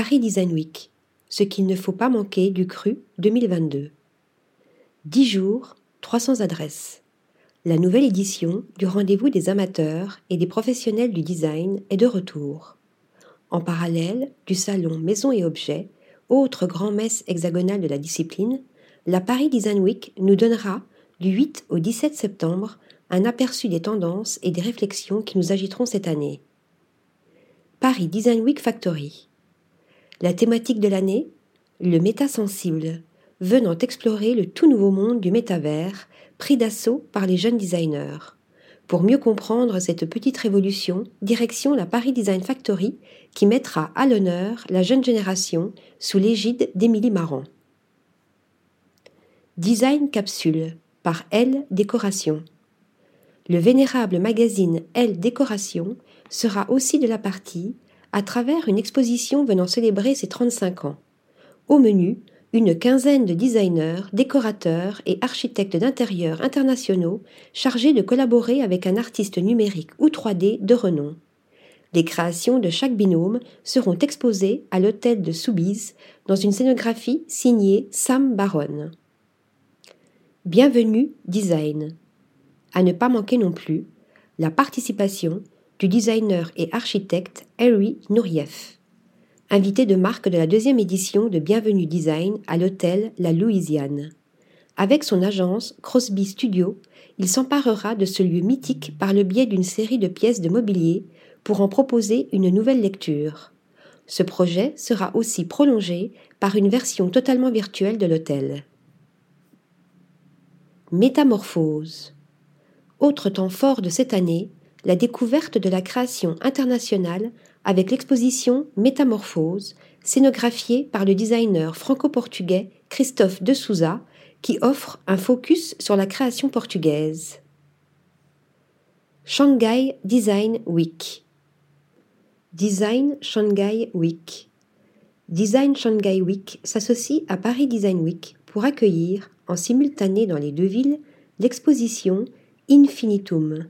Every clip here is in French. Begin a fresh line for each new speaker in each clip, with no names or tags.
Paris Design Week, ce qu'il ne faut pas manquer du CRU 2022. 10 jours, 300 adresses. La nouvelle édition du rendez-vous des amateurs et des professionnels du design est de retour. En parallèle du salon Maison et Objets, autre grand-messe hexagonale de la discipline, la Paris Design Week nous donnera, du 8 au 17 septembre, un aperçu des tendances et des réflexions qui nous agiteront cette année. Paris Design Week Factory. La thématique de l'année Le métasensible, venant explorer le tout nouveau monde du métavers, pris d'assaut par les jeunes designers. Pour mieux comprendre cette petite révolution, direction la Paris Design Factory qui mettra à l'honneur la jeune génération sous l'égide d'Émilie Marant. Design Capsule par Elle Décoration. Le vénérable magazine Elle Décoration sera aussi de la partie à travers une exposition venant célébrer ses 35 ans. Au menu, une quinzaine de designers, décorateurs et architectes d'intérieur internationaux chargés de collaborer avec un artiste numérique ou 3D de renom. Les créations de chaque binôme seront exposées à l'hôtel de Soubise dans une scénographie signée Sam Baron. Bienvenue Design. À ne pas manquer non plus la participation du designer et architecte Harry Nourieff, invité de marque de la deuxième édition de Bienvenue Design à l'hôtel La Louisiane. Avec son agence Crosby Studio, il s'emparera de ce lieu mythique par le biais d'une série de pièces de mobilier pour en proposer une nouvelle lecture. Ce projet sera aussi prolongé par une version totalement virtuelle de l'hôtel. Métamorphose. Autre temps fort de cette année, la découverte de la création internationale avec l'exposition Métamorphose, scénographiée par le designer franco-portugais Christophe de Souza, qui offre un focus sur la création portugaise. Shanghai Design Week. Design Shanghai Week. Design Shanghai Week s'associe à Paris Design Week pour accueillir, en simultané dans les deux villes, l'exposition Infinitum,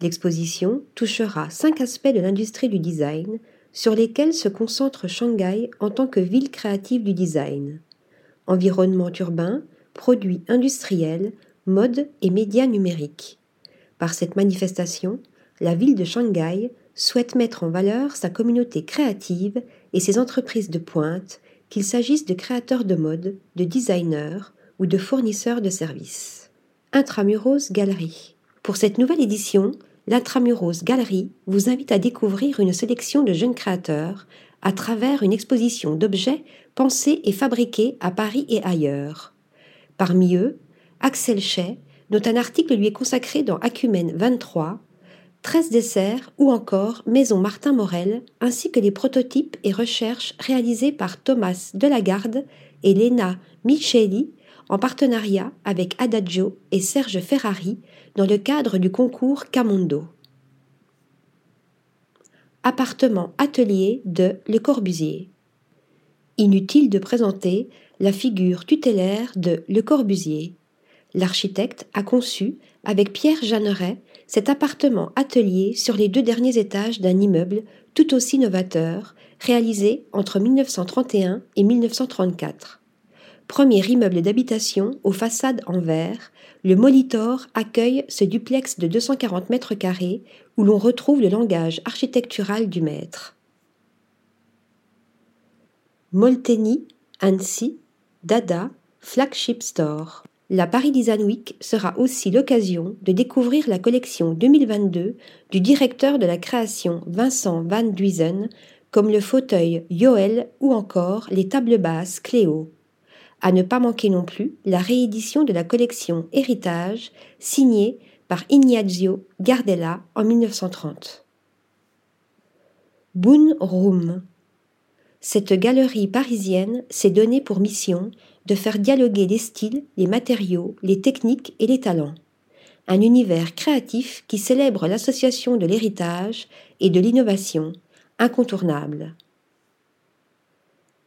L'exposition touchera cinq aspects de l'industrie du design sur lesquels se concentre Shanghai en tant que ville créative du design. Environnement urbain, produits industriels, mode et médias numériques. Par cette manifestation, la ville de Shanghai souhaite mettre en valeur sa communauté créative et ses entreprises de pointe, qu'il s'agisse de créateurs de mode, de designers ou de fournisseurs de services. Intramuros Galerie. Pour cette nouvelle édition, l'Intramuros Galerie vous invite à découvrir une sélection de jeunes créateurs à travers une exposition d'objets pensés et fabriqués à Paris et ailleurs. Parmi eux, Axel Chay, dont un article lui est consacré dans Acumen 23, 13 desserts ou encore Maison Martin Morel, ainsi que les prototypes et recherches réalisés par Thomas Delagarde et Lena Micheli en partenariat avec Adagio et Serge Ferrari dans le cadre du concours Camondo. Appartement atelier de Le Corbusier. Inutile de présenter la figure tutélaire de Le Corbusier. L'architecte a conçu, avec Pierre Jeanneret, cet appartement atelier sur les deux derniers étages d'un immeuble tout aussi novateur, réalisé entre 1931 et 1934 premier immeuble d'habitation aux façades en verre, le Molitor accueille ce duplex de 240 mètres carrés où l'on retrouve le langage architectural du maître. Molteni, Annecy, Dada, Flagship Store. La Paris Design Week sera aussi l'occasion de découvrir la collection 2022 du directeur de la création Vincent Van Duysen, comme le fauteuil Yoel ou encore les tables basses Cléo. À ne pas manquer non plus la réédition de la collection Héritage, signée par Ignazio Gardella en 1930. Boon Room. Cette galerie parisienne s'est donnée pour mission de faire dialoguer les styles, les matériaux, les techniques et les talents. Un univers créatif qui célèbre l'association de l'héritage et de l'innovation, incontournable.